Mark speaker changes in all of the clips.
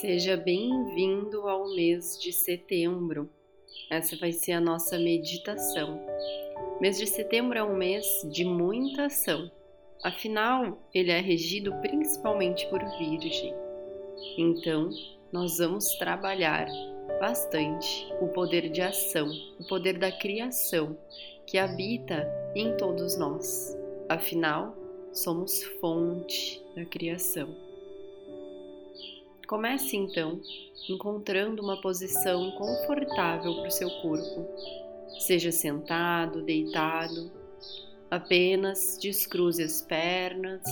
Speaker 1: Seja bem-vindo ao mês de setembro. Essa vai ser a nossa meditação. Mês de setembro é um mês de muita ação. Afinal, ele é regido principalmente por Virgem. Então, nós vamos trabalhar bastante o poder de ação, o poder da criação que habita em todos nós. Afinal, somos fonte da criação. Comece então encontrando uma posição confortável para o seu corpo. Seja sentado, deitado, apenas descruze as pernas,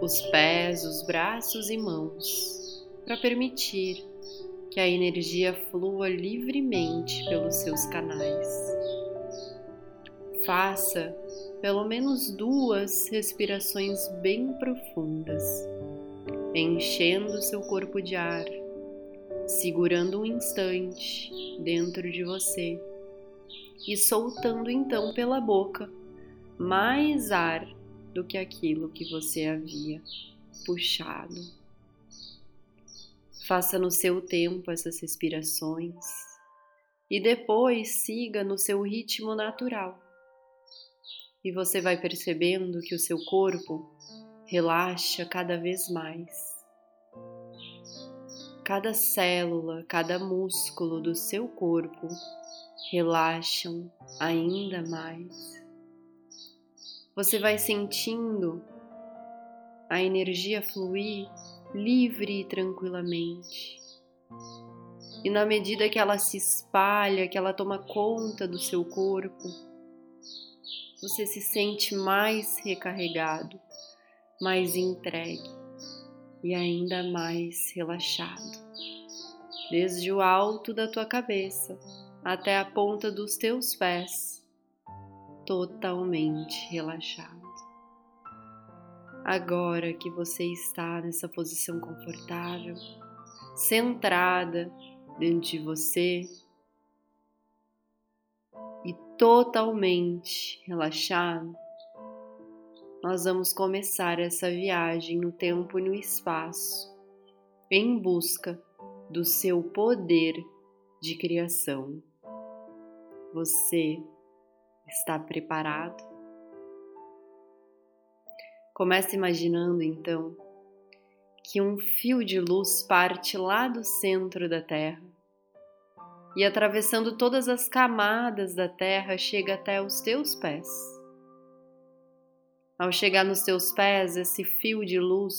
Speaker 1: os pés, os braços e mãos, para permitir que a energia flua livremente pelos seus canais. Faça pelo menos duas respirações bem profundas, enchendo seu corpo de ar, segurando um instante dentro de você e soltando então pela boca mais ar do que aquilo que você havia puxado. Faça no seu tempo essas respirações e depois siga no seu ritmo natural e você vai percebendo que o seu corpo relaxa cada vez mais. Cada célula, cada músculo do seu corpo relaxam ainda mais. Você vai sentindo a energia fluir livre e tranquilamente. E na medida que ela se espalha, que ela toma conta do seu corpo, você se sente mais recarregado, mais entregue e ainda mais relaxado. Desde o alto da tua cabeça até a ponta dos teus pés, totalmente relaxado. Agora que você está nessa posição confortável, centrada dentro de você, totalmente relaxado, nós vamos começar essa viagem no tempo e no espaço em busca do seu poder de criação. Você está preparado? Comece imaginando então que um fio de luz parte lá do centro da Terra e atravessando todas as camadas da terra chega até os teus pés. Ao chegar nos teus pés, esse fio de luz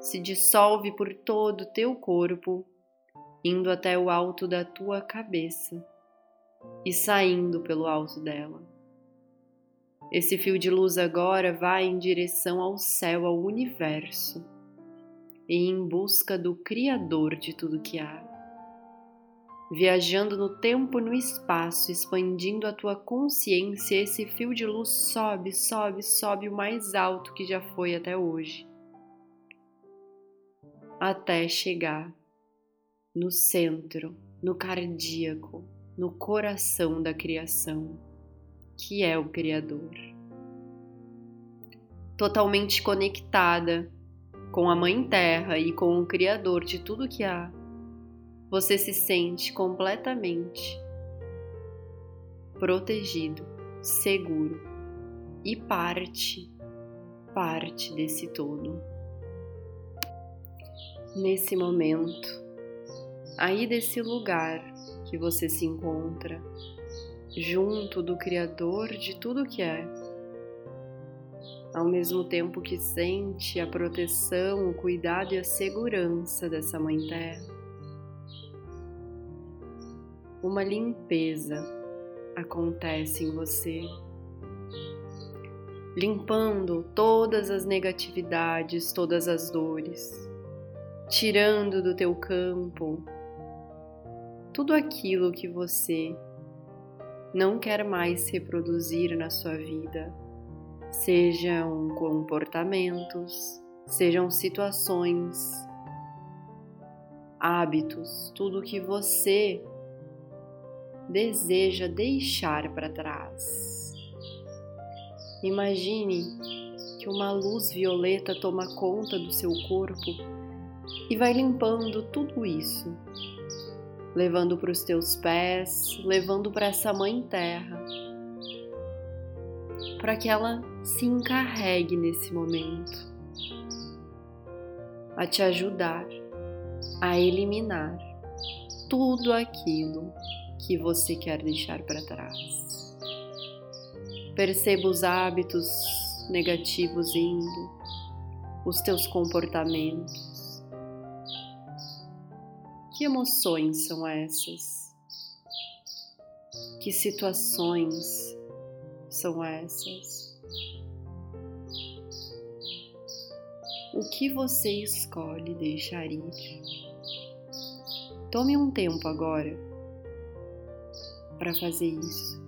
Speaker 1: se dissolve por todo o teu corpo, indo até o alto da tua cabeça e saindo pelo alto dela. Esse fio de luz agora vai em direção ao céu, ao universo, e em busca do Criador de tudo que há viajando no tempo e no espaço, expandindo a tua consciência, esse fio de luz sobe, sobe, sobe o mais alto que já foi até hoje, até chegar no centro, no cardíaco, no coração da criação, que é o Criador. Totalmente conectada com a Mãe Terra e com o Criador de tudo que há você se sente completamente protegido, seguro e parte, parte desse todo. Nesse momento, aí desse lugar que você se encontra, junto do Criador de tudo que é, ao mesmo tempo que sente a proteção, o cuidado e a segurança dessa Mãe Terra uma limpeza acontece em você, limpando todas as negatividades, todas as dores, tirando do teu campo tudo aquilo que você não quer mais reproduzir na sua vida, sejam comportamentos, sejam situações, hábitos, tudo que você deseja deixar para trás. Imagine que uma luz violeta toma conta do seu corpo e vai limpando tudo isso, levando para os teus pés, levando para essa mãe terra, para que ela se encarregue nesse momento a te ajudar a eliminar tudo aquilo que você quer deixar para trás. Perceba os hábitos negativos indo, os teus comportamentos. Que emoções são essas? Que situações são essas? O que você escolhe deixar ir? Tome um tempo agora para fazer isso.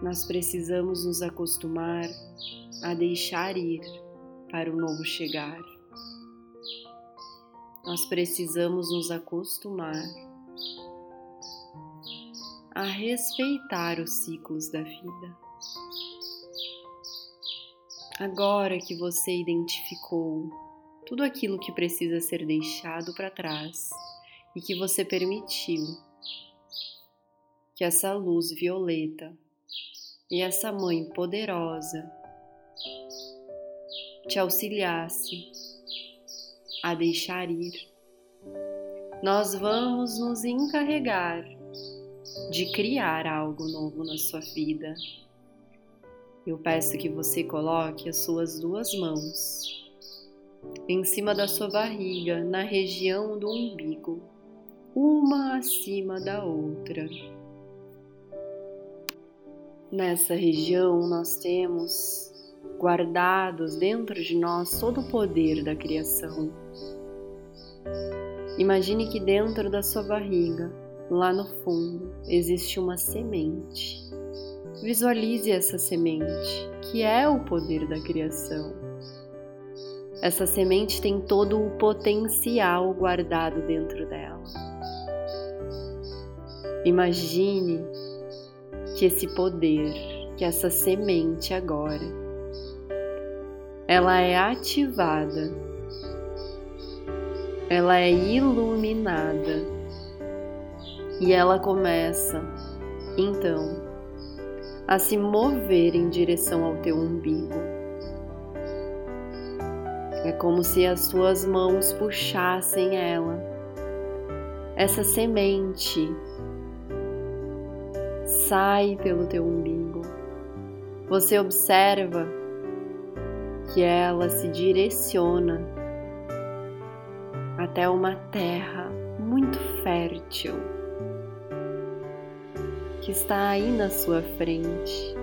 Speaker 1: Nós precisamos nos acostumar a deixar ir para o novo chegar. Nós precisamos nos acostumar a respeitar os ciclos da vida. Agora que você identificou tudo aquilo que precisa ser deixado para trás e que você permitiu que essa luz violeta e essa mãe poderosa te auxiliasse a deixar ir, nós vamos nos encarregar de criar algo novo na sua vida eu peço que você coloque as suas duas mãos em cima da sua barriga, na região do umbigo, uma acima da outra. Nessa região nós temos guardados dentro de nós todo o poder da criação. Imagine que dentro da sua barriga, lá no fundo, existe uma semente Visualize essa semente, que é o poder da criação. Essa semente tem todo o potencial guardado dentro dela. Imagine que esse poder, que essa semente agora, ela é ativada, ela é iluminada e ela começa, então, a se mover em direção ao teu umbigo. É como se as tuas mãos puxassem ela, essa semente sai pelo teu umbigo. Você observa que ela se direciona até uma terra muito fértil que está aí na sua frente.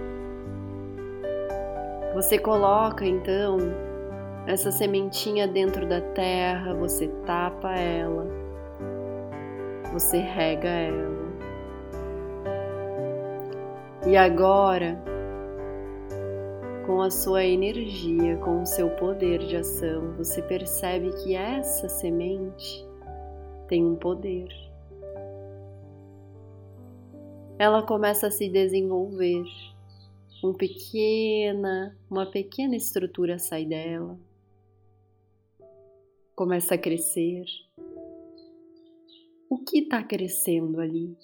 Speaker 1: Você coloca então essa sementinha dentro da terra, você tapa ela, você rega ela. E agora, com a sua energia, com o seu poder de ação, você percebe que essa semente tem um poder ela começa a se desenvolver. Um pequena, uma pequena estrutura sai dela. Começa a crescer. O que está crescendo ali?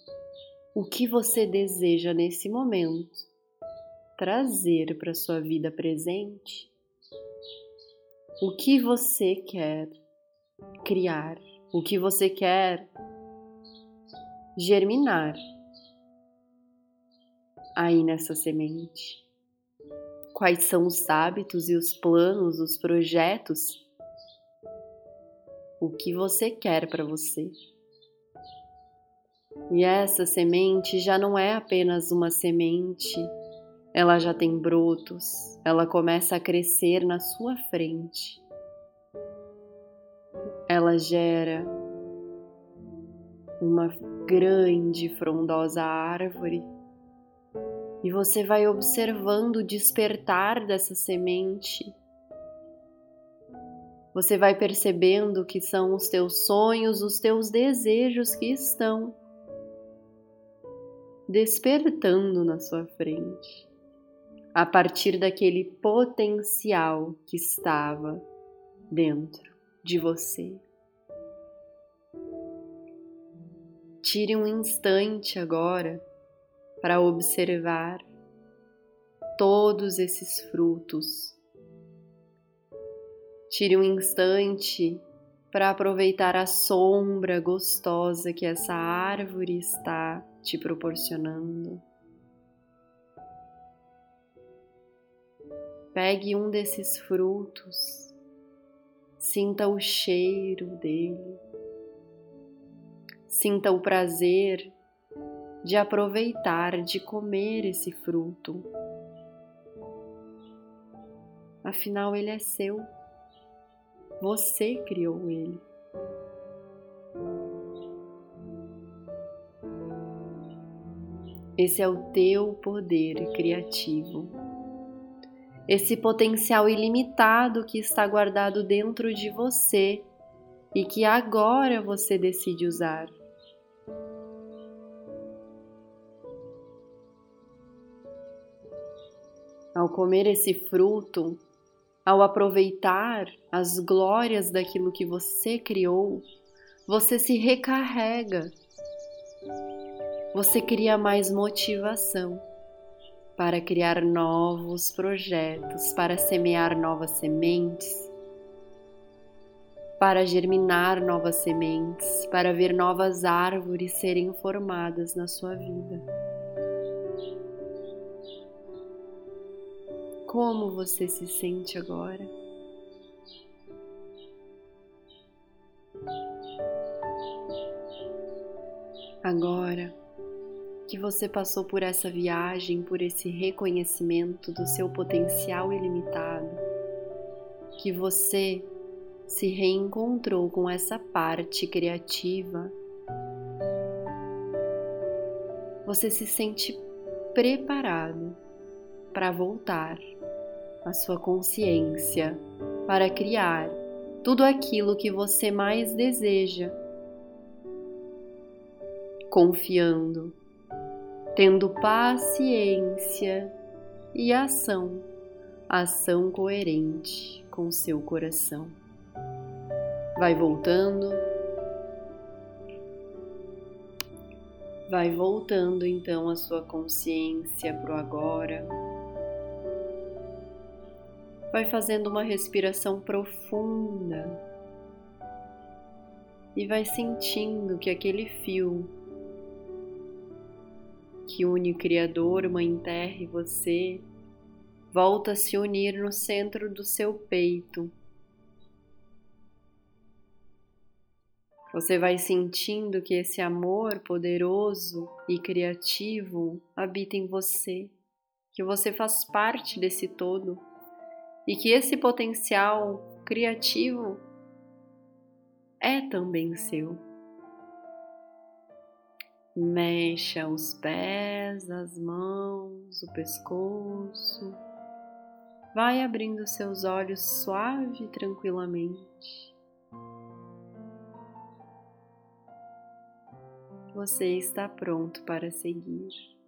Speaker 1: O que você deseja nesse momento trazer para sua vida presente? O que você quer criar? O que você quer germinar aí nessa semente? Quais são os hábitos e os planos, os projetos? O que você quer para você? E essa semente já não é apenas uma semente, ela já tem brotos, ela começa a crescer na sua frente. Ela gera uma grande frondosa árvore e você vai observando o despertar dessa semente Você vai percebendo que são os teus sonhos, os teus desejos que estão despertando na sua frente, a partir daquele potencial que estava dentro de você. Tire um instante agora para observar todos esses frutos. Tire um instante para aproveitar a sombra gostosa que essa árvore está te proporcionando. Pegue um desses frutos, sinta o cheiro dele, sinta o prazer de aproveitar, de comer esse fruto. Afinal, ele é seu, você criou ele. Esse é o teu poder criativo. Esse potencial ilimitado que está guardado dentro de você e que agora você decide usar. Ao comer esse fruto, ao aproveitar as glórias daquilo que você criou, você se recarrega você cria mais motivação para criar novos projetos, para semear novas sementes, para germinar novas sementes, para ver novas árvores serem formadas na sua vida. Como você se sente agora? Agora, que você passou por essa viagem, por esse reconhecimento do seu potencial ilimitado, que você se reencontrou com essa parte criativa, você se sente preparado para voltar à sua consciência, para criar tudo aquilo que você mais deseja, confiando tendo paciência e ação, ação coerente com seu coração. Vai voltando, vai voltando então a sua consciência para o agora. Vai fazendo uma respiração profunda e vai sentindo que aquele fio que une o Criador, Mãe Terra e você, volta a se unir no centro do seu peito. Você vai sentindo que esse amor poderoso e criativo habita em você, que você faz parte desse todo e que esse potencial criativo é também seu. Mexa os pés, as mãos, o pescoço. Vai abrindo seus olhos suave e tranquilamente. Você está pronto para seguir.